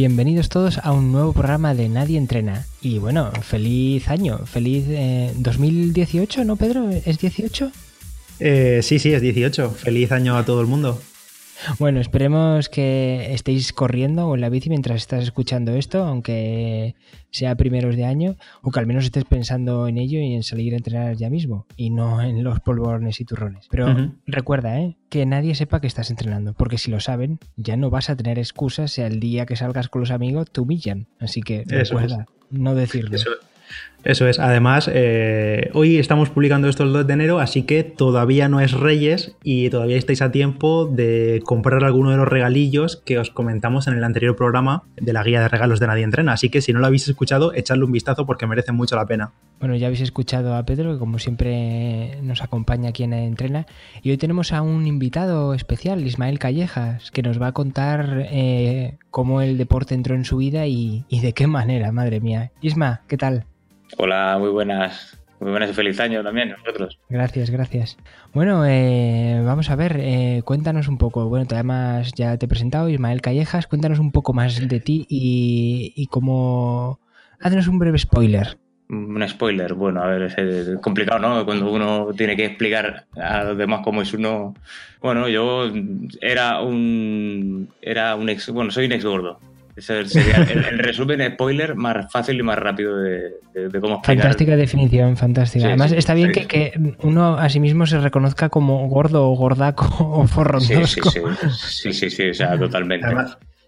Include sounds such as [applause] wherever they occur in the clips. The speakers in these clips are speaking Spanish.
Bienvenidos todos a un nuevo programa de Nadie Entrena. Y bueno, feliz año, feliz 2018, eh, ¿no, Pedro? ¿Es 18? Eh, sí, sí, es 18. Feliz año a todo el mundo. Bueno, esperemos que estéis corriendo o en la bici mientras estás escuchando esto, aunque sea primeros de año, o que al menos estés pensando en ello y en salir a entrenar ya mismo, y no en los polvorones y turrones. Pero recuerda, ¿eh? que nadie sepa que estás entrenando, porque si lo saben, ya no vas a tener excusas si al día que salgas con los amigos te humillan. Así que recuerda, no decirlo. Eso es. Además, eh, hoy estamos publicando esto el 2 de enero, así que todavía no es Reyes y todavía estáis a tiempo de comprar alguno de los regalillos que os comentamos en el anterior programa de la guía de regalos de Nadie Entrena. Así que si no lo habéis escuchado, echadle un vistazo porque merece mucho la pena. Bueno, ya habéis escuchado a Pedro, que como siempre nos acompaña aquí en Entrena. Y hoy tenemos a un invitado especial, Ismael Callejas, que nos va a contar eh, cómo el deporte entró en su vida y de qué manera, madre mía. Isma, ¿qué tal? Hola, muy buenas. Muy buenas y feliz año también nosotros. Gracias, gracias. Bueno, eh, vamos a ver, eh, cuéntanos un poco. Bueno, además ya te he presentado, Ismael Callejas, cuéntanos un poco más de ti y, y cómo... Haznos un breve spoiler. Un spoiler, bueno, a ver, es complicado, ¿no? Cuando uno tiene que explicar a los demás cómo es uno. Bueno, yo era un. Era un ex. Bueno, soy un ex gordo. Ese sería el, resumen spoiler más fácil y más rápido de, cómo explicar. Fantástica definición, fantástica. Además, está bien que, uno a sí mismo se reconozca como gordo o gordaco [laughs] o forro. Sí, sí, sí, sí, sí, o sea, totalmente.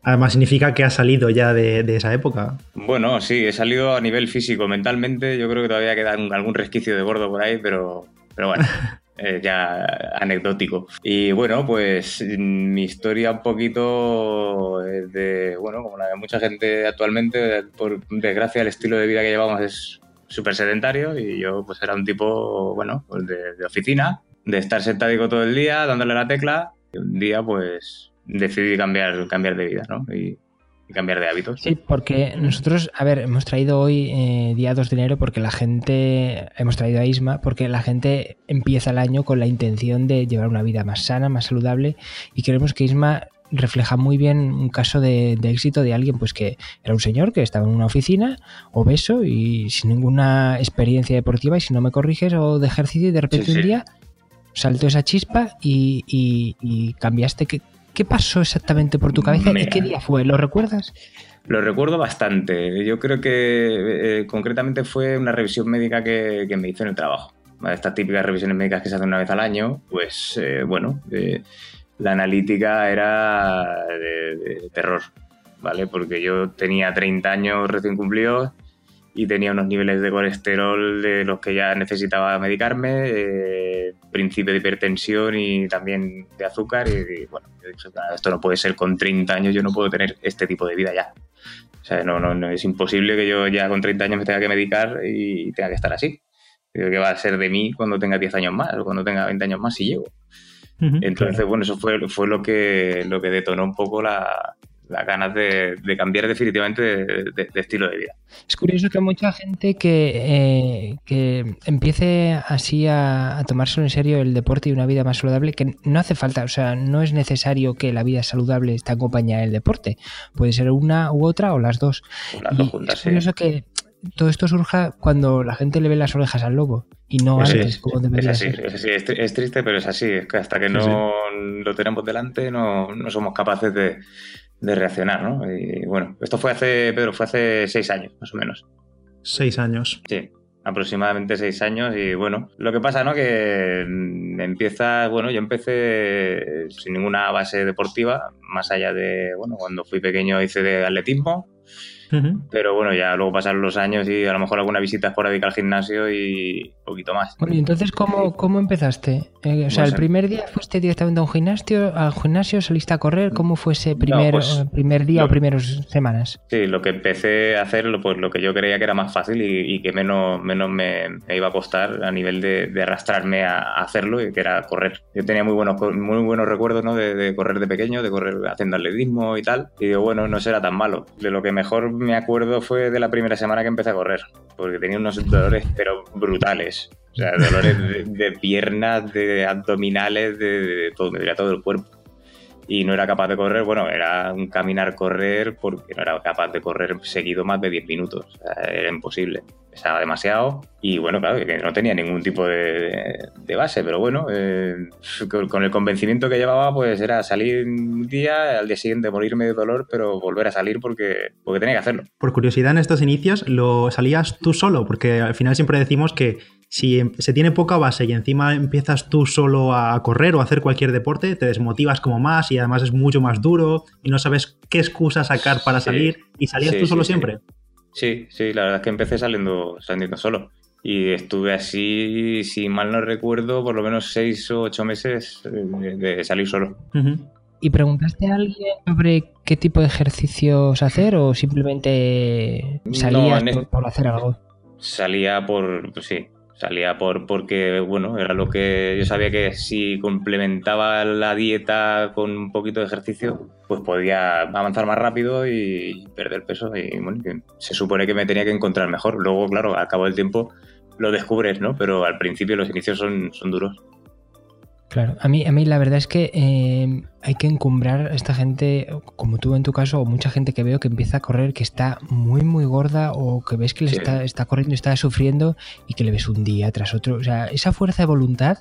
Además, significa que ha salido ya de, esa época. Bueno, sí, he salido a nivel físico, mentalmente. Yo creo que todavía queda algún resquicio de gordo por ahí, pero, pero bueno. [laughs] Eh, ya anecdótico. Y bueno, pues mi historia un poquito es de, bueno, como la de mucha gente actualmente, por desgracia el estilo de vida que llevamos es súper sedentario y yo pues era un tipo, bueno, pues de, oficina, de estar sentado todo el día dándole la tecla y un día pues decidí cambiar, cambiar de vida, ¿no? Cambiar de hábitos. Sí, porque nosotros, a ver, hemos traído hoy eh, día 2 de enero porque la gente, hemos traído a Isma porque la gente empieza el año con la intención de llevar una vida más sana, más saludable y creemos que Isma refleja muy bien un caso de, éxito de alguien pues que era un señor que estaba en una oficina obeso y sin ninguna experiencia deportiva y si no me corriges o de ejercicio y de repente un día saltó esa chispa y, y cambiaste que ¿Qué pasó exactamente por tu cabeza y qué día fue? ¿Lo recuerdas? Lo recuerdo bastante. Yo creo que eh, concretamente fue una revisión médica que, me hizo en el trabajo. Estas típicas revisiones médicas que se hacen una vez al año, pues eh, bueno, eh, la analítica era de, terror, ¿vale? Porque yo tenía 30 años recién cumplidos y tenía unos niveles de colesterol de los que ya necesitaba medicarme, eh, principio de hipertensión y también de azúcar. Y, bueno, esto no puede ser con 30 años, yo no puedo tener este tipo de vida ya. O sea, no, no, es imposible que yo ya con 30 años me tenga que medicar y tenga que estar así. ¿Qué va a ser de mí cuando tenga 10 años más o cuando tenga 20 años más si llego? Entonces, bueno, eso fue, fue lo, que, lo que detonó un poco la, las ganas de, cambiar definitivamente de, estilo de vida. Es curioso que mucha gente que, eh, empiece así a, a tomarse en serio el deporte y una vida más saludable, que no hace falta, o sea, no es necesario que la vida saludable esté acompañada del deporte. Puede ser una u otra o las dos. es curioso que todo esto surja cuando la gente le ve las orejas al lobo y no antes, como debería es así, Es, triste, pero es así. Es que hasta que no lo tenemos delante no, no somos capaces de, de reaccionar, ¿no? Y bueno, esto fue hace, Pedro, fue hace seis años, más o menos. Seis años. Sí, aproximadamente seis años y bueno, lo que pasa, ¿no? Que empieza, bueno, yo empecé sin ninguna base deportiva, más allá de, bueno, cuando fui pequeño hice de atletismo, pero bueno, ya luego pasaron los años y a lo mejor alguna visita esporádica al gimnasio y un poquito más. Bueno, y entonces, ¿cómo, cómo empezaste? Eh, o sea, ¿el primer día fuiste directamente a un gimnasio, al gimnasio, saliste a correr? ¿Cómo fue ese primer, pues, eh, primer día o primeras semanas? Sí, lo que empecé a hacer, pues lo que yo creía que era más fácil y, que menos, menos me, iba a costar a nivel de, arrastrarme a, hacerlo, y que era correr. Yo tenía muy buenos, muy buenos recuerdos ¿no? de, de correr de pequeño, de correr haciendo atletismo y tal. Y digo, bueno, no será tan malo. De lo que mejor me acuerdo fue de la primera semana que empecé a correr, porque tenía unos dolores, pero brutales. O sea, dolores de, piernas, de abdominales, de, todo, me diría todo el cuerpo. Y no era capaz de correr, bueno, era un caminar-correr porque no era capaz de correr seguido más de 10 minutos, era imposible, pesaba demasiado y bueno, claro, que no tenía ningún tipo de, base, pero bueno, eh, con, el convencimiento que llevaba, pues era salir un día, al día siguiente morirme de dolor, pero volver a salir porque, porque tenía que hacerlo. Por curiosidad, en estos inicios, ¿lo salías tú solo? Porque al final siempre decimos que si em, se tiene poca base y encima empiezas tú solo a correr o a hacer cualquier deporte, te desmotivas como más y además es mucho más duro y no sabes qué excusa sacar para salir y salías tú solo siempre. Sí, sí, la verdad es que empecé saliendo, saliendo solo. Y estuve así, si mal no recuerdo, por lo menos seis o ocho meses de, salir solo. ¿Y preguntaste a alguien sobre qué tipo de ejercicios hacer o simplemente salías por, hacer algo? Salía por, pues sí, salía por porque bueno era lo que yo sabía que si complementaba la dieta con un poquito de ejercicio pues podía avanzar más rápido y perder peso y bueno se supone que me tenía que encontrar mejor. Luego claro al cabo del tiempo lo descubres no pero al principio los inicios son, son duros Claro, a mí, a mí la verdad es que eh, hay que encumbrar a esta gente, como tú en tu caso, o mucha gente que veo que empieza a correr, que está muy, muy gorda, o que ves que le está, está corriendo, está sufriendo, y que le ves un día tras otro. O sea, esa fuerza de voluntad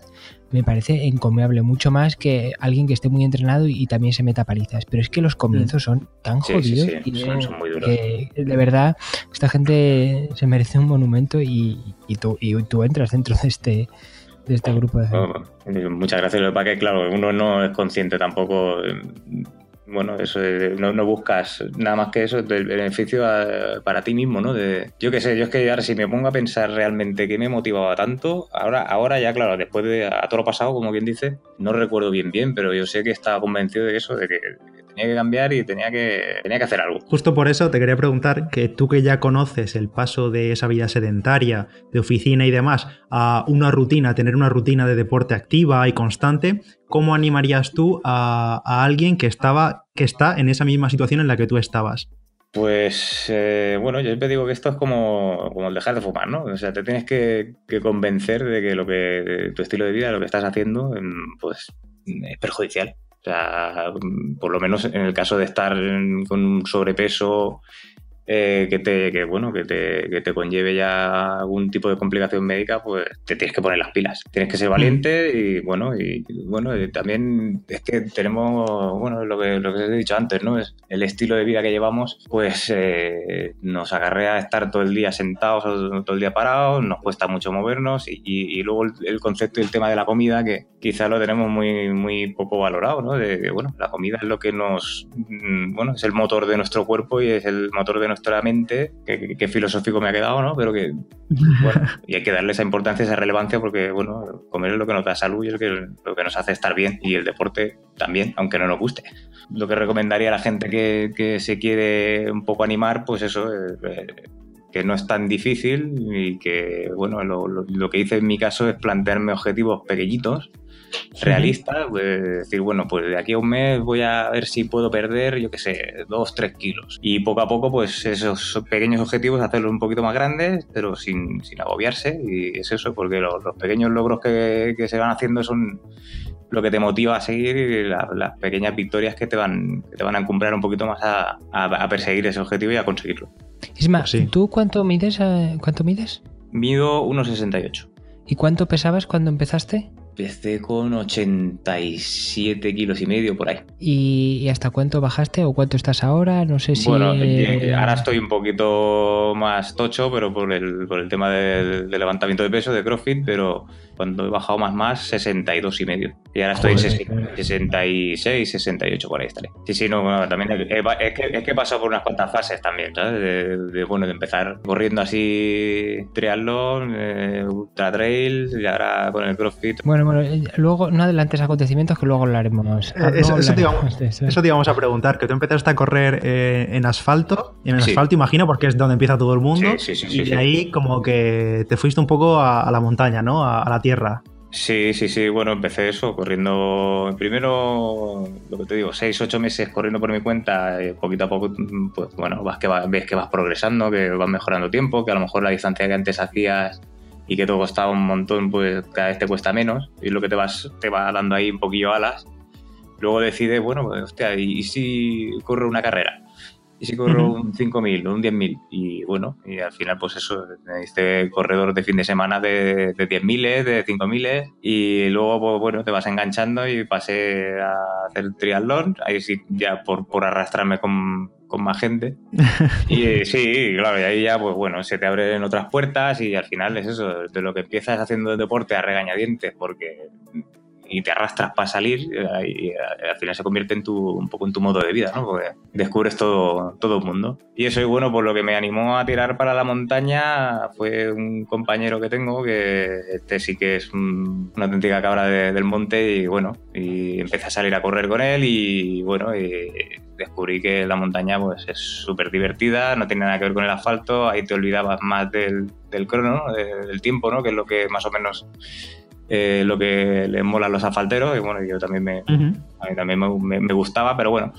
me parece encomiable, mucho más que alguien que esté muy entrenado y, también se meta palizas. Pero es que los comienzos mm. son tan jodidos y son, muy duros. que de verdad esta gente se merece un monumento y, tú, y tú entras dentro de este este grupo de muchas gracias. Lo que pasa que, claro, uno no es consciente tampoco. Eh, bueno, eso no, no, buscas nada más que eso, del beneficio para ti mismo, ¿no? Yo qué sé, yo es que ahora si me pongo a pensar realmente qué me motivaba tanto, ahora, ahora ya, claro, después de a todo lo pasado, como bien dice, no recuerdo bien bien, pero yo sé que estaba convencido de eso, de que tenía que cambiar y tenía que, tenía que hacer algo. Justo por eso te quería preguntar que tú que ya conoces el paso de esa vida sedentaria, de oficina y demás, a una rutina, tener una rutina de deporte activa y constante, ¿cómo animarías tú a, alguien que, estaba, que está en esa misma situación en la que tú estabas? Pues eh, bueno, yo siempre digo que esto es como, como el dejar de fumar, ¿no? O sea, te tienes que, convencer de que lo que tu estilo de vida, lo que estás haciendo, mm, pues es perjudicial. O sea, por lo menos en el caso de estar con un sobrepeso eh, que te que, bueno que te, que te, conlleve ya algún tipo de complicación médica pues te tienes que poner las pilas. Tienes que ser mm. valiente y bueno y bueno también es que tenemos bueno lo que lo que he dicho antes no es el estilo de vida que llevamos pues eh, nos agarrea estar todo el día sentados todo el día parados nos cuesta mucho movernos y, y, luego el, concepto y el tema de la comida que quizá lo tenemos muy muy poco valorado no de, bueno la comida es lo que nos mm, bueno es el motor de nuestro cuerpo y es el motor de nuestra mente, que, filosófico me ha quedado, ¿no? Pero que, bueno, [laughs] y hay que darle esa importancia, esa relevancia, porque, bueno, comer es lo que nos da salud y es lo que, nos hace estar bien, y el deporte también, aunque no nos guste. Lo que recomendaría a la gente que, se quiere un poco animar, pues eso, eh, eh, que no es tan difícil y que, bueno, lo, lo, que hice en mi caso es plantearme objetivos pequeñitos realista, pues decir, bueno, pues de aquí a un mes voy a ver si puedo perder, yo qué sé, dos, tres kilos. Y poco a poco, pues esos pequeños objetivos, hacerlos un poquito más grandes, pero sin, sin agobiarse. Y es eso, porque los, pequeños logros que, que, se van haciendo son lo que te motiva a seguir y las pequeñas victorias que te van, que te van a encumbrar un poquito más a, a, perseguir ese objetivo y a conseguirlo. Isma, ¿tú cuánto mides? Eh, ¿Cuánto mides? Mido 1,68. ¿Y cuánto pesabas cuando empezaste? Empecé con 87 kilos y medio por ahí. ¿Y, hasta cuánto bajaste o cuánto estás ahora? No sé si... Bueno, eh, ahora estoy un poquito más tocho, pero por el, por el tema del, del levantamiento de peso, de CrossFit, pero cuando he bajado más más, 62 y medio. Y ahora estoy en 66, 68 por ahí estaré. Sí, sí, no, también es que, es que he pasado por unas cuantas fases también, ¿sabes? De, bueno, de empezar corriendo así triatlón, eh, ultra trail y ahora con el CrossFit. Bueno, bueno, eh, luego no adelantes acontecimientos que luego hablaremos. Eh, eso, eso, te íbamos, a preguntar, que tú empezaste a correr en asfalto, y en asfalto imagino porque es donde empieza todo el mundo, y de ahí como que te fuiste un poco a, la montaña, ¿no? a la tierra Sí, sí, sí. Bueno, empecé eso, corriendo primero, lo que te digo, seis, ocho meses corriendo por mi cuenta, eh, poquito a poco, pues bueno, vas que ves que vas progresando, que vas mejorando tiempo, que a lo mejor la distancia que antes hacías y que todo costaba un montón, pues cada vez te cuesta menos y lo que te vas te va dando ahí un poquillo alas luego decides, bueno, pues, hostia, ¿y si corro una carrera? ¿Y si corro un 5.000 o un 10.000? Y bueno, y al final, pues eso, este corredor de fin de semana de, de 10.000, de 5.000, y luego, pues bueno, te vas enganchando y pasé a hacer triatlón, ahí sí, ya por, por arrastrarme con, con más gente. [laughs] Y sí, claro, y ahí ya, pues bueno, se te abren otras puertas y al final es eso, de lo que empiezas haciendo deporte a regañadientes porque y te arrastras para salir y al final se convierte en tu, un poco en tu modo de vida, ¿no? Porque descubres todo, todo el mundo. Y eso, y bueno, por lo que me animó a tirar para la montaña fue un compañero que tengo, que este sí que es una auténtica cabra del monte y bueno, y empecé a salir a correr con él y bueno, y descubrí que la montaña pues es súper divertida, no tiene nada que ver con el asfalto, ahí te olvidabas más del, del crono, del tiempo, ¿no? Que es lo que más o menos eh, lo que les mola a los asfalteros y bueno, yo también me, a mí también me, gustaba, pero bueno,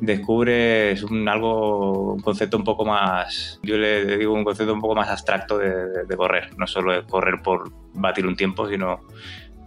descubres un algo, un concepto un poco más, yo le digo un concepto un poco más abstracto de, correr, no solo es correr por batir un tiempo, sino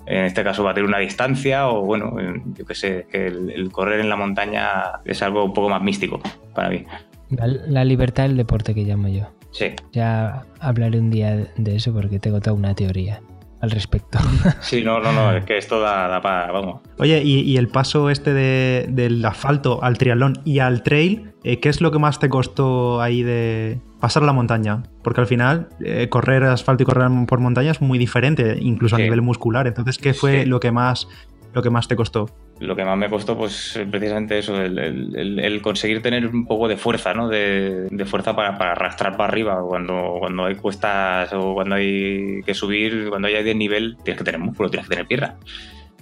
en este caso batir una distancia o bueno, yo qué sé, que el, correr en la montaña es algo un poco más místico para mí. La, la libertad del deporte que llamo yo. Sí. Ya hablaré un día de eso porque tengo toda una teoría al respecto. Sí, no, no, no, es que esto da, para, vamos. Oye, y, el paso este del asfalto al triatlón y al trail, eh, ¿qué es lo que más te costó ahí de pasar la montaña? Porque al final, eh, correr asfalto y correr por montaña es muy diferente, incluso a nivel muscular. Entonces, ¿qué fue lo que más lo que más te costó? Lo que más me costó, pues precisamente eso, el, conseguir tener un poco de fuerza, ¿no? De, fuerza para, arrastrar para arriba. Cuando, cuando hay cuestas o cuando hay que subir, cuando hay nivel, tienes que tener músculo, tienes que tener pierna.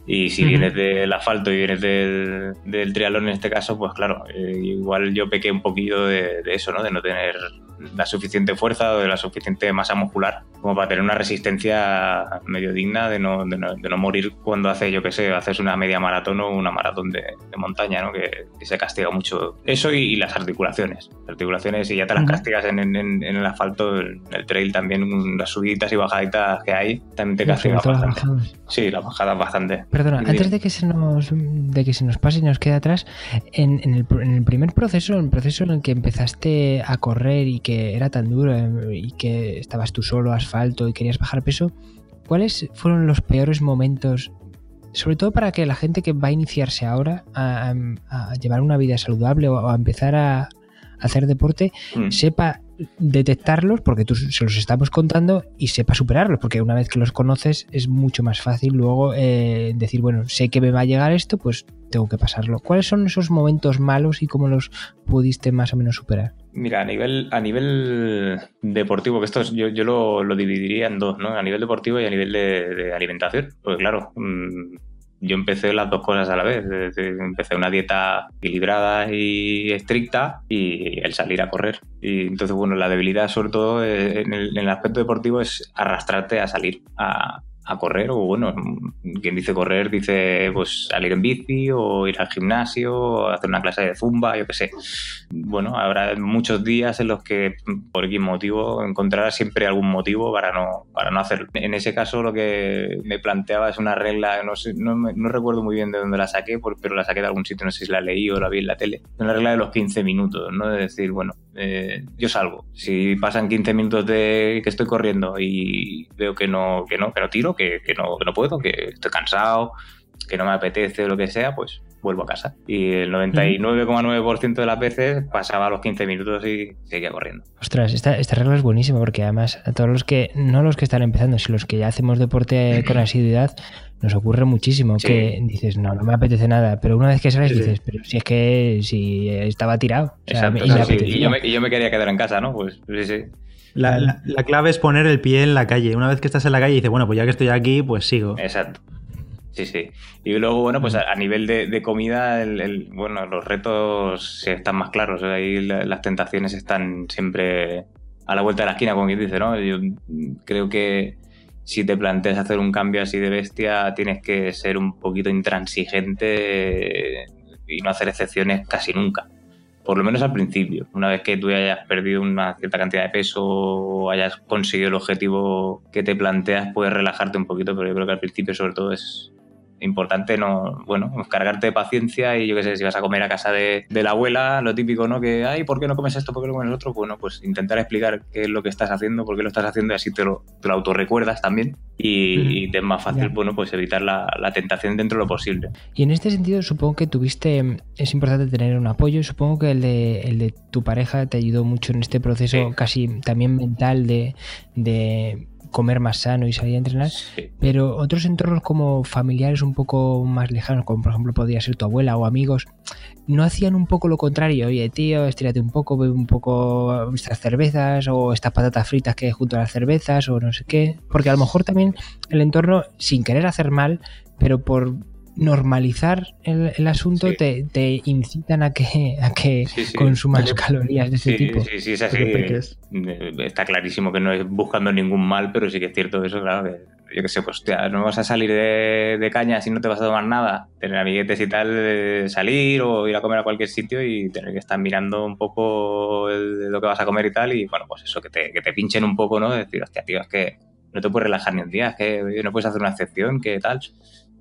Y si vienes del asfalto y vienes del, del, triatlón en este caso, pues claro, eh, igual yo pequé un poquito de, de, eso, ¿no? De no tener la suficiente fuerza o de la suficiente masa muscular como para tener una resistencia medio digna de no, de no, morir cuando hace, yo qué sé, haces una media maratón o una maratón de, montaña, ¿no? Que, se castiga mucho. Eso y, las articulaciones. articulaciones, y ya te las castigas en, en, el asfalto, en el trail también, las subiditas y bajaditas que hay, también te castiga bastante. Sí, las bajadas bastante. Perdona, antes de que se nos de que se nos pase y nos quede atrás, en, el, en el primer proceso, en el proceso en el que empezaste a correr y que era tan duro eh, y que estabas tú solo, asfalto y querías bajar peso, ¿cuáles fueron los peores momentos? Sobre todo para que la gente que va a iniciarse ahora a, llevar una vida saludable o a empezar a, hacer deporte, mm. sepa detectarlos, porque tú se los estamos contando, y sepa superarlos, porque una vez que los conoces es mucho más fácil luego eh, decir, bueno, sé que me va a llegar esto, pues tengo que pasarlo. ¿Cuáles son esos momentos malos y cómo los pudiste más o menos superar? Mira, a nivel, a nivel deportivo, que esto yo, yo lo, dividiría en dos, ¿no? A nivel deportivo y a nivel de, alimentación. Porque claro, mm, yo empecé las dos cosas a la vez. Empecé una dieta equilibrada y estricta y el salir a correr. Y entonces, bueno, la debilidad sobre todo eh, en el, en el aspecto deportivo es arrastrarte a salir, a, a correr o bueno, quien dice correr dice pues salir en bici o ir al gimnasio o hacer una clase de zumba, yo qué sé. Bueno, habrá muchos días en los que por X motivo encontrarás siempre algún motivo para no, para no hacerlo. En ese caso lo que me planteaba es una regla, no, sé, no, no recuerdo muy bien de dónde la saqué, pero la saqué de algún sitio, no sé si la leí o la vi en la tele. Una regla de los 15 minutos, ¿no? De decir, bueno, eh, yo salgo. Si pasan 15 minutos de que estoy corriendo y veo que no, que no, que no tiro, que, no, que no puedo, que estoy cansado, que no me apetece o lo que sea, pues vuelvo a casa. Y el 99,9% de las veces pasaba los 15 minutos y seguía corriendo. Ostras, esta, esta regla es buenísima porque además a todos los que, no los que están empezando, sino los que ya hacemos deporte [clears throat] con asiduidad, nos ocurre muchísimo que dices, no, no me apetece nada, pero una vez que sales dices, pero si es que si estaba tirado. Exacto, y, yo me, yo me, quería quedar en casa, ¿no? Pues sí, sí. La, la, clave es poner el pie en la calle. Una vez que estás en la calle dices, bueno, pues ya que estoy aquí, pues sigo. Exacto. Sí, sí. Y luego, bueno, pues a, nivel de, comida, el, bueno, los retos están más claros. Ahí las tentaciones están siempre a la vuelta de la esquina, como quien dice, ¿no? Yo creo que si te planteas hacer un cambio así de bestia, tienes que ser un poquito intransigente y no hacer excepciones casi nunca. Por lo menos al principio. Una vez que tú hayas perdido una cierta cantidad de peso o hayas conseguido el objetivo que te planteas, puedes relajarte un poquito, pero yo creo que al principio sobre todo es, importante no, bueno, cargarte de paciencia y yo qué sé, si vas a comer a casa de, la abuela, lo típico, ¿no? Que, ay, ¿por qué no comes esto? ¿Por qué no comes otro? Bueno, pues intentar explicar qué es lo que estás haciendo, por qué lo estás haciendo y así te lo, te lo autorrecuerdas también y, te es más fácil, bueno, pues evitar la, tentación dentro de lo posible. Y en este sentido supongo que tuviste, es importante tener un apoyo, supongo que el de, el de tu pareja te ayudó mucho en este proceso casi también mental de, de comer más sano y salir a entrenar, pero otros entornos como familiares un poco más lejanos, como por ejemplo podría ser tu abuela o amigos, no hacían un poco lo contrario, oye tío, estírate un poco, bebe un poco estas cervezas o estas patatas fritas que hay junto a las cervezas o no sé qué, porque a lo mejor también el entorno, sin querer hacer mal, pero por normalizar el, asunto te, incitan a que, a que consumas calorías de ese tipo. Sí, sí, es así. Está clarísimo que no es buscando ningún mal, pero sí que es cierto eso, claro, que yo qué sé, pues no vas a salir de, caña si no te vas a tomar nada, tener amiguetes y tal, salir o ir a comer a cualquier sitio y tener que estar mirando un poco lo que vas a comer y tal, y bueno, pues eso, que te, que te pinchen un poco, ¿no? decir, hostia, tío, es que no te puedes relajar ni un día, es que no puedes hacer una excepción, que tal.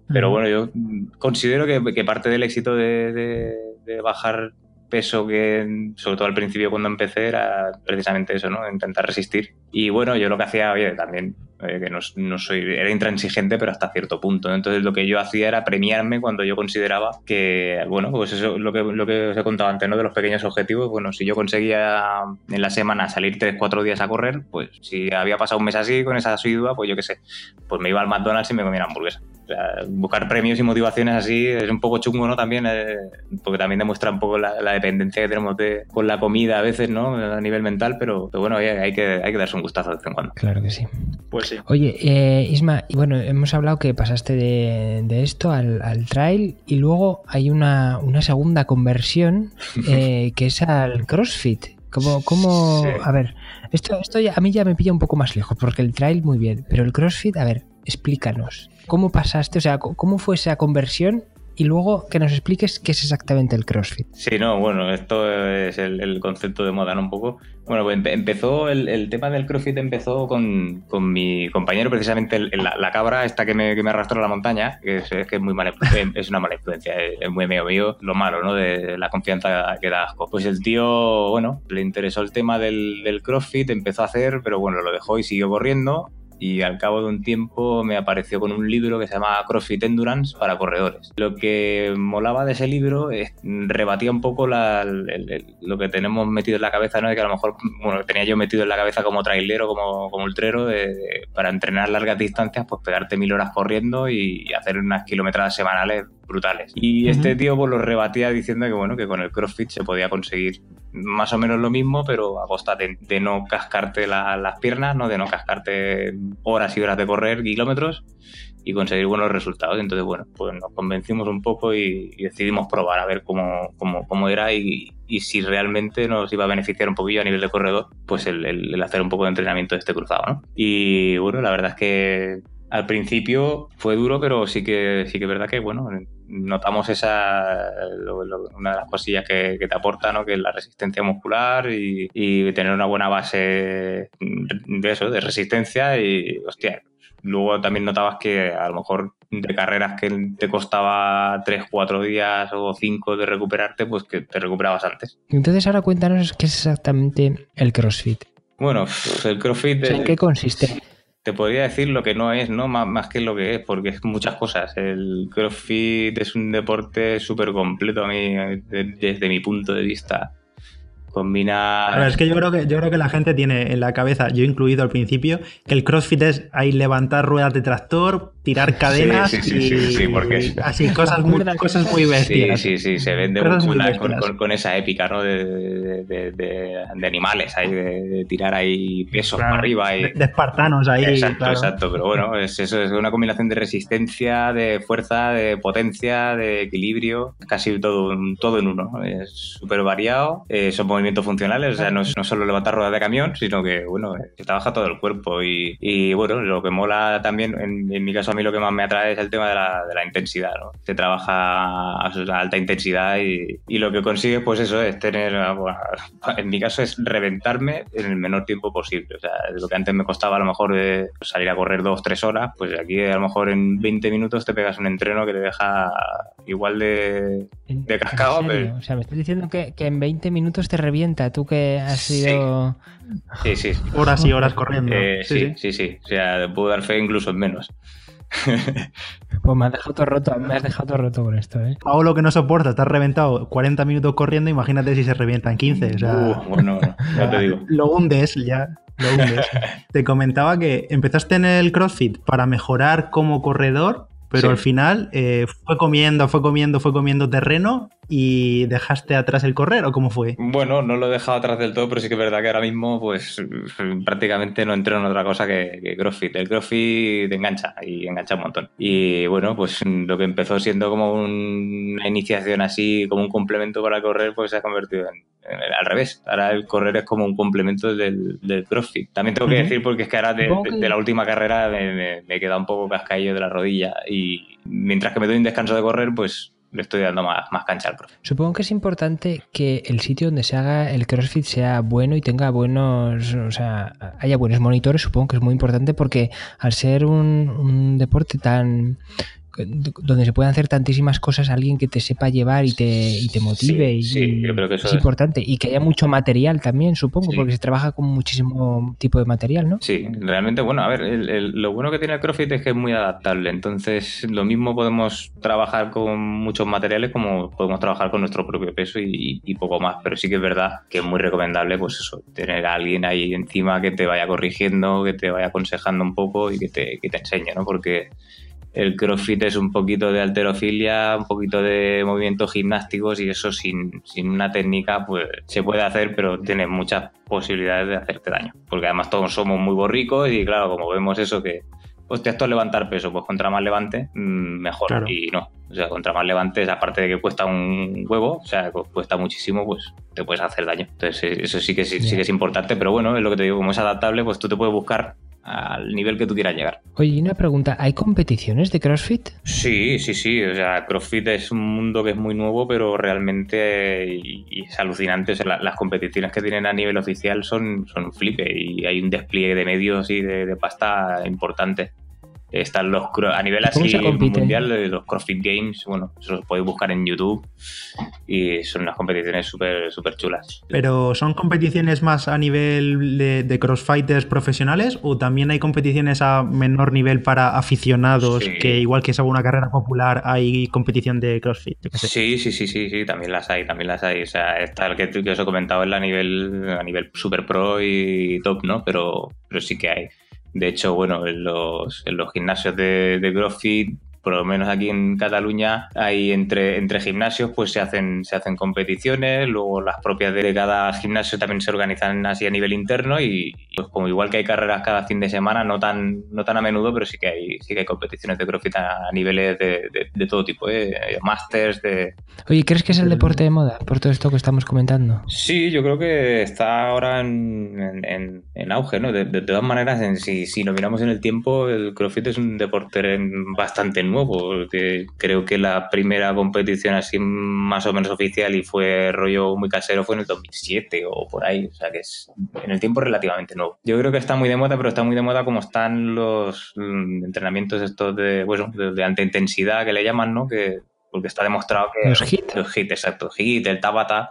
Pero bueno, yo considero que, parte del éxito de, bajar peso que, sobre todo al principio cuando empecé, era precisamente eso, ¿no? Intentar resistir. Y bueno, yo lo que hacía, oye, también, eh, que no, soy, era intransigente, pero hasta cierto punto. Entonces lo que yo hacía era premiarme cuando yo consideraba que, bueno, pues eso, lo que, lo que os he contado antes, ¿no? De los pequeños objetivos, bueno, si yo conseguía en la semana salir 3-4 días a correr, pues si había pasado un mes así, con esa asidua, pues yo qué sé, pues me iba al McDonald's y me comía una hamburguesa buscar premios y motivaciones así es un poco chungo, ¿no? También, eh, porque también demuestra un poco la, dependencia que tenemos de, con la comida a veces, ¿no? A nivel mental, pero, bueno, hay, que, hay que darse un gustazo de vez en cuando. Claro que sí. Pues sí. Oye, eh, Isma, bueno, hemos hablado que pasaste de, esto al, trail y luego hay una, segunda conversión [laughs] eh, que es al CrossFit. Como, como, a ver, esto, esto a mí ya me pilla un poco más lejos, porque el trail muy bien, pero el CrossFit, a ver, explícanos. ¿Cómo pasaste? O sea, ¿cómo fue esa conversión? Y luego que nos expliques qué es exactamente el CrossFit. Sí, no, bueno, esto es el, concepto de moda, ¿no? Un poco. Bueno, pues empezó, el, tema del CrossFit empezó con, mi compañero, precisamente la, cabra, esta que me, que me, arrastró a la montaña, que es, que es muy mala, [laughs] es una mala influencia, es, muy medio mío, lo malo, ¿no? De la confianza que da asco. Pues el tío, bueno, le interesó el tema del, del CrossFit, empezó a hacer, pero bueno, lo dejó y siguió corriendo y al cabo de un tiempo me apareció con un libro que se llama CrossFit Endurance para corredores. Lo que molaba de ese libro es, rebatía un poco lo que tenemos metido en la cabeza, ¿no? de que a lo mejor, bueno, tenía yo metido en la cabeza como trailero, como, como ultrero, para entrenar largas distancias, pues pegarte mil horas corriendo y, hacer unas kilometradas semanales brutales. Y este tío pues lo rebatía diciendo que bueno, que con el CrossFit se podía conseguir más o menos lo mismo, pero a costa de, no cascarte las piernas, ¿no? de no cascarte horas y horas de correr kilómetros y conseguir buenos resultados. Entonces, bueno, pues nos convencimos un poco y, decidimos probar a ver cómo, cómo, cómo era y, y, si realmente nos iba a beneficiar un poquillo a nivel de corredor, pues el, el, el hacer un poco de entrenamiento de este cruzado. ¿no? Y bueno, la verdad es que al principio fue duro, pero sí que sí que es verdad que bueno, notamos esa una de las cosillas que, te aporta, ¿no? que es la resistencia muscular y, tener una buena base de eso, de resistencia y hostia, luego también notabas que a lo mejor de carreras que te costaba 3, 4 días o 5 de recuperarte, pues que te recuperabas antes. Entonces ahora cuéntanos qué es exactamente el CrossFit. Bueno, el CrossFit... ¿En qué consiste? Te podría decir lo que no es, ¿no? más que lo que es, porque es muchas cosas. El CrossFit es un deporte súper completo a mí, desde mi punto de vista combina. es que yo creo que yo creo que la gente tiene en la cabeza, yo incluido al principio, que el CrossFit es ahí levantar ruedas de tractor, tirar cadenas y porque así cosas muy, cosas muy bestias. Sí, sí, sí, se vende con, esa épica, ¿no? De, de, animales, ahí, de, tirar ahí pesos para arriba. Y... De, espartanos ahí. Exacto, exacto. Pero bueno, es, eso es una combinación de resistencia, de fuerza, de potencia, de equilibrio, casi todo, todo en uno. Es súper variado. Eh, son movimientos funcionales, o sea, no es no solo levantar ruedas de camión, sino que, bueno, se trabaja todo el cuerpo. Y, y bueno, lo que mola también, en, en mi caso a mí lo que más me atrae es el tema de la, de la intensidad, ¿no? Se trabaja a alta intensidad y, y, lo que consigue, pues eso es tener, bueno, [laughs] en mi caso es reventarme en el menor tiempo posible. O sea, lo que antes me costaba a lo mejor de salir a correr dos, tres horas, pues aquí a lo mejor en 20 minutos te pegas un entreno que te deja igual de, de cascado. O sea, me estás diciendo que, que, en 20 minutos te revienta, tú que has sido... Sí, sí. sí. Horas y horas corriendo. Eh, sí, sí, sí, sí. O sea, puedo dar fe incluso en menos. [laughs] Pues me has dejado todo roto, me has dejado todo roto con esto, ¿eh? lo que no soporta, estás reventado 40 minutos corriendo, imagínate si se revienta en 15. O sea, uh, bueno, ya te digo. [laughs] Lo hundes ya. Lo hundes. [laughs] te comentaba que empezaste en el CrossFit para mejorar como corredor pero al final eh, fue comiendo, fue comiendo, fue comiendo terreno y dejaste atrás el correr o cómo fue? Bueno, no lo he dejado atrás del todo, pero sí que es verdad que ahora mismo pues prácticamente no entro en otra cosa que, CrossFit. El CrossFit te engancha y engancha un montón. Y bueno, pues lo que empezó siendo como una iniciación así, como un complemento para correr, pues se ha convertido en, al revés. Ahora el correr es como un complemento del, CrossFit. También tengo que decir porque es que ahora de, la última carrera me, me, queda un poco cascaillo de la rodilla y mientras que me doy un descanso de correr, pues le estoy dando más, más cancha al CrossFit. Supongo que es importante que el sitio donde se haga el CrossFit sea bueno y tenga buenos, o sea, haya buenos monitores, supongo que es muy importante porque al ser un, un deporte tan donde se pueden hacer tantísimas cosas, alguien que te sepa llevar y te, y te motive. y, es, importante. Y que haya mucho material también, supongo, porque se trabaja con muchísimo tipo de material, ¿no? Sí, realmente, bueno, a ver, lo bueno que tiene el CrossFit es que es muy adaptable. Entonces, lo mismo podemos trabajar con muchos materiales como podemos trabajar con nuestro propio peso y, y poco más. Pero sí que es verdad que es muy recomendable, pues eso, tener a alguien ahí encima que te vaya corrigiendo, que te vaya aconsejando un poco y que te, que te enseñe, ¿no? Porque el crossfit es un poquito de alterofilia, un poquito de movimientos gimnásticos y eso sin, una técnica pues se puede hacer, pero tiene muchas posibilidades de hacerte daño. Porque además todos somos muy borricos y claro, como vemos eso que, hostia, esto es levantar peso, pues contra más levante, mm, mejor. Y no, o sea, contra más levantes, aparte de que cuesta un huevo, o sea, cuesta muchísimo, pues te puedes hacer daño. Entonces, eso sí que, sí, sí que es importante, pero bueno, es lo que te digo, como es adaptable, pues tú te puedes buscar al nivel que tú quieras llegar. Oye, una pregunta, ¿hay competiciones de CrossFit? Sí, sí, sí, o sea, CrossFit es un mundo que es muy nuevo, pero realmente y, es alucinante, o sea, las competiciones que tienen a nivel oficial son, son un flipe y hay un despliegue de medios y de, de pasta importante. Están los a nivel así mundial, los CrossFit Games, bueno, eso lo podéis buscar en YouTube y son unas competiciones súper súper chulas. Pero ¿son competiciones más a nivel de, crossfighters profesionales o también hay competiciones a menor nivel para aficionados que igual que es una carrera popular hay competición de CrossFit? Sí, sí, sí, sí, sí, también las hay, también las hay. O sea, esta el que, que os he comentado es a nivel, a nivel super pro y top, ¿no? Pero, pero sí que hay. De hecho, bueno, en los, en los gimnasios de, de CrossFit por lo menos aquí en Cataluña, hay entre, entre gimnasios, pues se hacen, se hacen competiciones, luego las propias de cada gimnasio también se organizan así a nivel interno y pues como igual que hay carreras cada fin de semana, no tan, no tan a menudo, pero sí que hay, sí que hay competiciones de CrossFit a, niveles de, de, todo tipo, ¿eh? masters, de... Oye, ¿crees que es el deporte de moda por todo esto que estamos comentando? Sí, yo creo que está ahora en, en, en auge, ¿no? De, todas maneras, en, si, si lo miramos en el tiempo, el CrossFit es un deporte bastante nuevo porque creo que la primera competición así más o menos oficial y fue rollo muy casero fue en el 2007 o por ahí, o sea que es en el tiempo relativamente nuevo. Yo creo que está muy de moda, pero está muy de moda como están los mm, entrenamientos estos de, bueno, de, alta intensidad que le llaman, ¿no? Que, porque está demostrado que... Los hits. Los hits, exacto. Hit, el Tabata,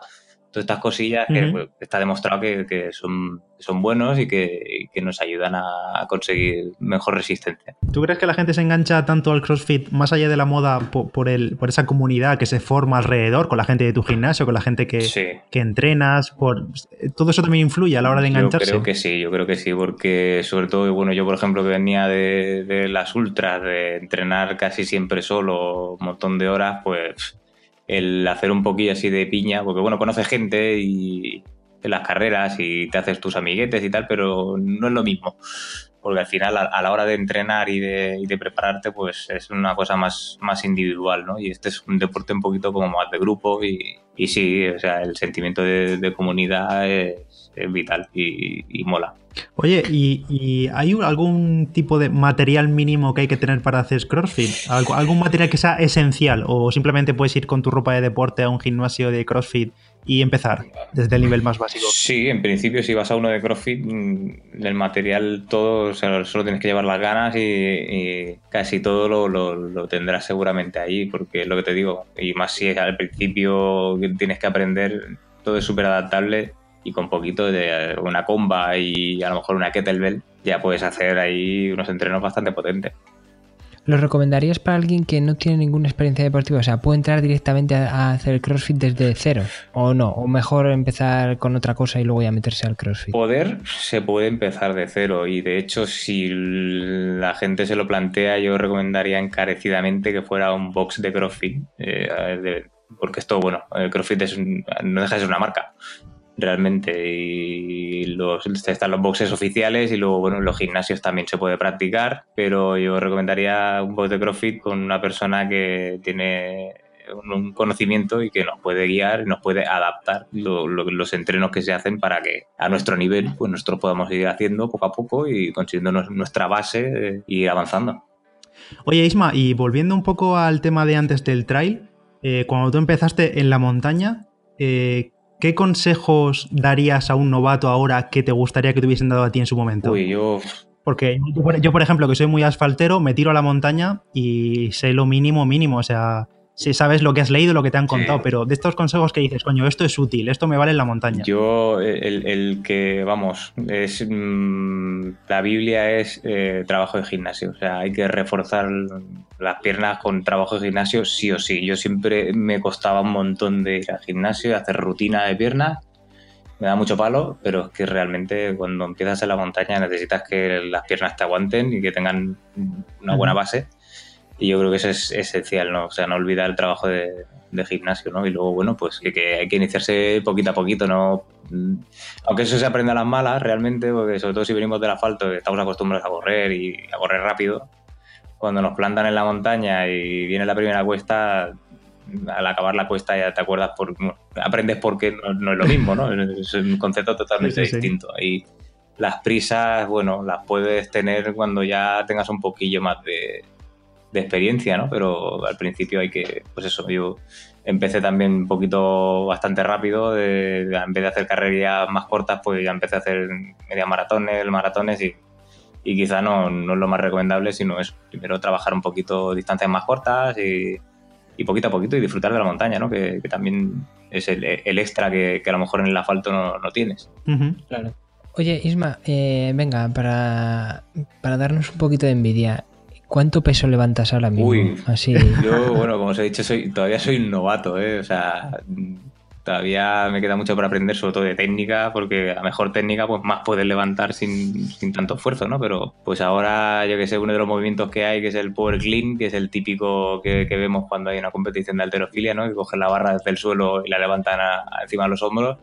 todas estas cosillas que pues, está demostrado que, son, son buenos y que, nos ayudan a conseguir mejor resistencia. ¿Tú crees que la gente se engancha tanto al CrossFit más allá de la moda por, el, por esa comunidad que se forma alrededor, con la gente de tu gimnasio, con la gente que, que entrenas? Por, ¿Todo eso también influye a la hora de engancharse? Yo creo que sí, yo creo que sí, porque sobre todo, bueno, yo por ejemplo que venía de, de las ultras, de entrenar casi siempre solo un montón de horas, pues el hacer un poquillo así de piña, porque bueno, conoces gente y en las carreras y te haces tus amiguetes y tal, pero no es lo mismo. Porque al final a, la hora de entrenar y de, y prepararte pues es una cosa más, más individual, ¿no? Y este es un deporte un poquito como más de grupo y, y sí, o sea, el sentimiento de, comunidad es, vital y, mola. Oye, ¿y, hay algún tipo de material mínimo que hay que tener para hacer CrossFit? ¿Algún material que sea esencial? ¿O simplemente puedes ir con tu ropa de deporte a un gimnasio de CrossFit y empezar desde el nivel más básico? Sí, en principio si vas a uno de CrossFit, mm, el material todo, o sea, solo tienes que llevar las ganas y, casi todo lo, lo, tendrás seguramente ahí, porque es lo que te digo, y más si al principio tienes que aprender, todo es súper adaptable y con poquito de una comba y a lo mejor una kettlebell ya puedes hacer ahí unos entrenos bastante potentes. ¿Lo recomendarías para alguien que no tiene ninguna experiencia deportiva? O sea, ¿puede entrar directamente a hacer CrossFit desde cero? ¿O no? ¿O mejor empezar con otra cosa y luego ya meterse al CrossFit? Poder se puede empezar de cero y de hecho si la gente se lo plantea yo recomendaría encarecidamente que fuera un box de CrossFit. Eh, porque esto, bueno, el CrossFit es no deja de ser una marca realmente y los, están los boxes oficiales y luego bueno en los gimnasios también se puede practicar pero yo recomendaría un box de CrossFit con una persona que tiene un conocimiento y que nos puede guiar y nos puede adaptar los entrenos que se hacen para que a nuestro nivel pues nosotros podamos ir haciendo poco a poco y consiguiendo nuestra base y ir avanzando. Oye Isma, y volviendo un poco al tema de antes del trail, eh, cuando tú empezaste en la montaña, eh, ¿qué consejos darías a un novato ahora que te gustaría que te hubiesen dado a ti en su momento? Uy, yo... Porque yo, por ejemplo, que soy muy asfaltero, me tiro a la montaña y sé lo mínimo mínimo, o sea, si sabes lo que has leído, lo que te han contado, pero de estos consejos que dices, coño, esto es útil, esto me vale en la montaña. Yo, el, que, vamos, es mm, la Biblia es eh, trabajo de gimnasio, o sea, hay que reforzar las piernas con trabajo de gimnasio sí o sí. Yo siempre me costaba un montón de ir al gimnasio y hacer rutina de piernas, me da mucho palo, pero es que realmente cuando empiezas en la montaña necesitas que las piernas te aguanten y que tengan una buena base y yo creo que eso es esencial, ¿no? O sea, no olvidar el trabajo de, gimnasio, ¿no? Y luego, bueno, pues que, hay que iniciarse poquito a poquito, ¿no? Aunque eso se aprende a las malas, realmente, porque sobre todo si venimos del asfalto, estamos acostumbrados a correr y a correr rápido, cuando nos plantan en la montaña y viene la primera cuesta, al acabar la cuesta ya te acuerdas, por, aprendes porque no, no, es lo mismo, ¿no? [laughs] Es un concepto totalmente distinto. Ahí las prisas, bueno, las puedes tener cuando ya tengas un poquillo más de, de experiencia, ¿no? Pero al principio hay que, pues eso, yo empecé también un poquito bastante rápido, en vez de hacer carreras más cortas, pues ya empecé a hacer media maratones, maratones y, y quizá no, no, es lo más recomendable, sino es primero trabajar un poquito distancias más cortas y, y poquito a poquito y disfrutar de la montaña, ¿no? Que, también es el, el extra que, que, a lo mejor en el asfalto no, no tienes. Claro. Oye, Isma, eh, venga, para, para darnos un poquito de envidia, ¿Cuánto peso levantas ahora mismo? Uy, Así. [laughs] yo, bueno, como os he dicho, soy, todavía soy un novato, ¿eh? O sea, todavía me queda mucho por aprender, sobre todo de técnica, porque a mejor técnica, pues más puedes levantar sin, tanto esfuerzo, ¿no? Pero pues ahora, yo que sé, uno de los movimientos que hay, que es el Power Clean, que es el típico que, vemos cuando hay una competición de alterofilia, ¿no? Que cogen la barra desde el suelo y la levantan encima de los hombros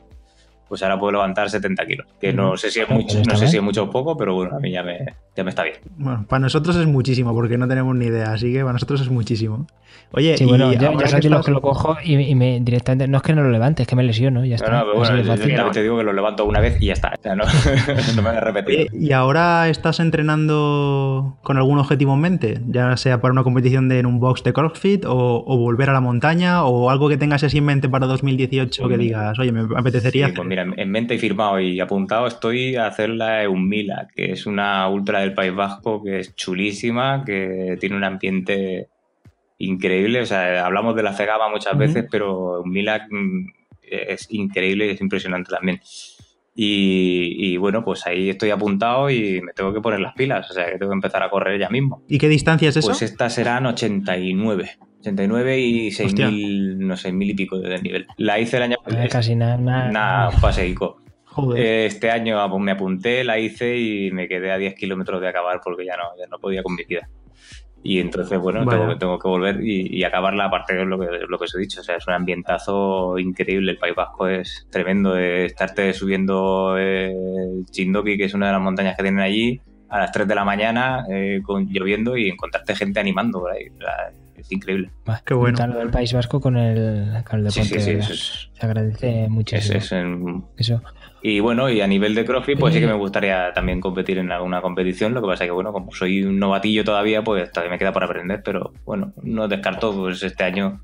pues ahora puedo levantar 70 kilos. Que no sé si es mucho, no sé si es mucho o poco, pero bueno, a mí ya me, ya me está bien. Bueno, para nosotros es muchísimo, porque no tenemos ni idea, así que para nosotros es muchísimo. Oye, sí, bueno, ya, ya sabes que, lo cojo y, me directamente, no es que no lo levante, es que me lesiono, ya está. No, pero bueno, yo, te digo que lo levanto una vez y ya está, o sea, no, [laughs] no, me voy a repetir. ¿Y ahora estás entrenando con algún objetivo en mente? Ya sea para una competición de, en un box de CrossFit o, o, volver a la montaña o algo que tengas así en mente para 2018 que pues digas, oye, me apetecería sí, Pues mira, en mente y firmado y apuntado estoy a hacer la Eumila, que es una ultra del País Vasco que es chulísima, que tiene un ambiente increíble. O sea, hablamos de la Cegama muchas veces, pero Eumila mm, es increíble y es impresionante también. Y, bueno, pues ahí estoy apuntado y me tengo que poner las pilas, o sea que tengo que empezar a correr ya mismo. ¿Y qué distancia es eso? Pues estas serán 89. 89 y 6.000, no sé, mil y pico de nivel. La hice el año pasado. Casi nada. Nada, un paseico. Este año me apunté, la hice y me quedé a 10 kilómetros de acabar porque ya no, ya no podía con mi vida. Y entonces, bueno, Tengo, tengo, que volver y, acabar la parte de lo que, lo que os he dicho. O sea, es un ambientazo increíble. El País Vasco es tremendo. De estarte subiendo el Chindoki, que es una de las montañas que tienen allí, a las 3 de la mañana eh, con, lloviendo y encontrarte gente animando por ahí. Es increíble. Qué bueno. Lo del País Vasco con el, con deporte. Sí, sí, sí, Se agradece muchísimo. Es, Eso. Y bueno, y a nivel de CrossFit, pues sí que me gustaría también competir en alguna competición. Lo que pasa es que, bueno, como soy un novatillo todavía, pues todavía me queda por aprender, pero bueno, no descarto pues este año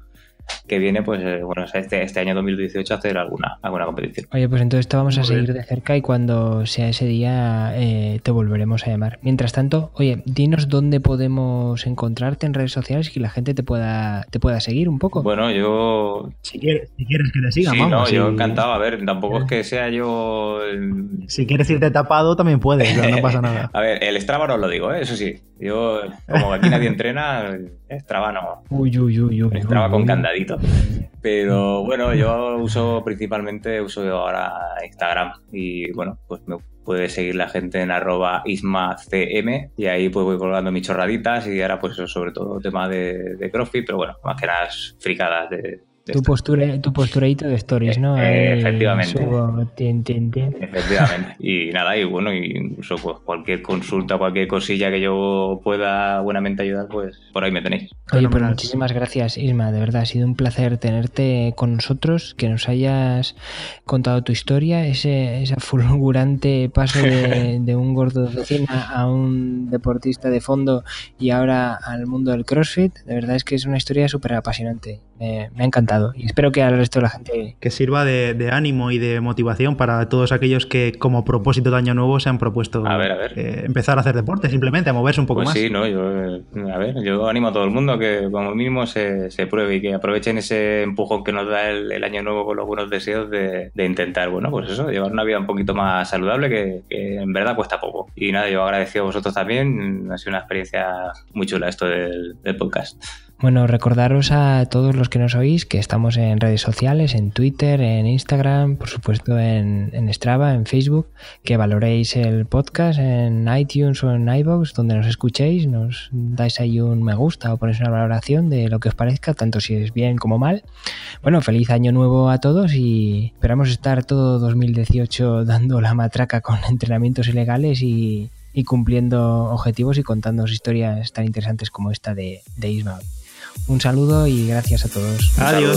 que viene, pues eh, bueno, este, este año 2018 hacer alguna, alguna competición. Oye, pues entonces te vamos a seguir de cerca y cuando sea ese día eh, te volveremos a llamar. Mientras tanto, oye, dinos dónde podemos encontrarte en redes sociales y que la gente te pueda, te pueda seguir un poco. Bueno, yo... Si quieres, si quieres que te siga, sí, No, yo encantado. A ver, tampoco es que sea yo... Si quieres irte tapado también puedes, no pasa nada. [laughs] a ver, el Strava no lo digo, ¿eh? eso sí. Yo, como aquí nadie entrena, [laughs] Strava no. Uy, uy, uy, uy. Strava con candadito. Pero bueno, yo uso principalmente, uso ahora Instagram y bueno, pues me puede seguir la gente en arroba ismacm y ahí pues voy colgando mis chorraditas y ahora pues eso sobre todo tema de, de CrossFit, pero bueno, más que nada fricadas de, tu postura, tu posturadito de stories, ¿no? Eh, efectivamente. Efectivamente. Y nada, y bueno, incluso pues, cualquier consulta, cualquier cosilla que yo pueda buenamente ayudar, pues por ahí me tenéis. Oye, pues muchísimas gracias, Isma. De verdad, ha sido un placer tenerte con nosotros, que nos hayas contado tu historia, ese, ese fulgurante paso de, [laughs] de un gordo de oficina a un deportista de fondo y ahora al mundo del CrossFit. De verdad es que es una historia súper apasionante me, ha encantado y espero que al resto de la gente... Que sirva de, ánimo y de motivación para todos aquellos que como propósito de año nuevo se han propuesto eh, empezar a hacer deporte, simplemente a moverse un poco pues más. Sí, no, yo, eh, a ver, yo animo a todo el mundo que como mínimo se, pruebe y que aprovechen ese empujón que nos da el, año nuevo con los buenos deseos de, intentar, bueno, pues eso, llevar una vida un poquito más saludable que, en verdad cuesta poco. Y nada, yo agradecido a vosotros también, ha sido una experiencia muy chula esto del podcast. Bueno, recordaros a todos los que nos oís que estamos en redes sociales, en Twitter, en Instagram, por supuesto en, Strava, en Facebook, que valoréis el podcast en iTunes o en iVoox, donde nos escuchéis, nos dais ahí un me gusta o ponéis una valoración de lo que os parezca, tanto si es bien como mal. Bueno, feliz año nuevo a todos y esperamos estar todo 2018 [laughs] dando la matraca con entrenamientos ilegales y, cumpliendo objetivos y contando historias tan interesantes como esta de, de Ismael. Un saludo y gracias a todos. Adiós.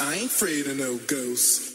I ain't afraid of no ghosts.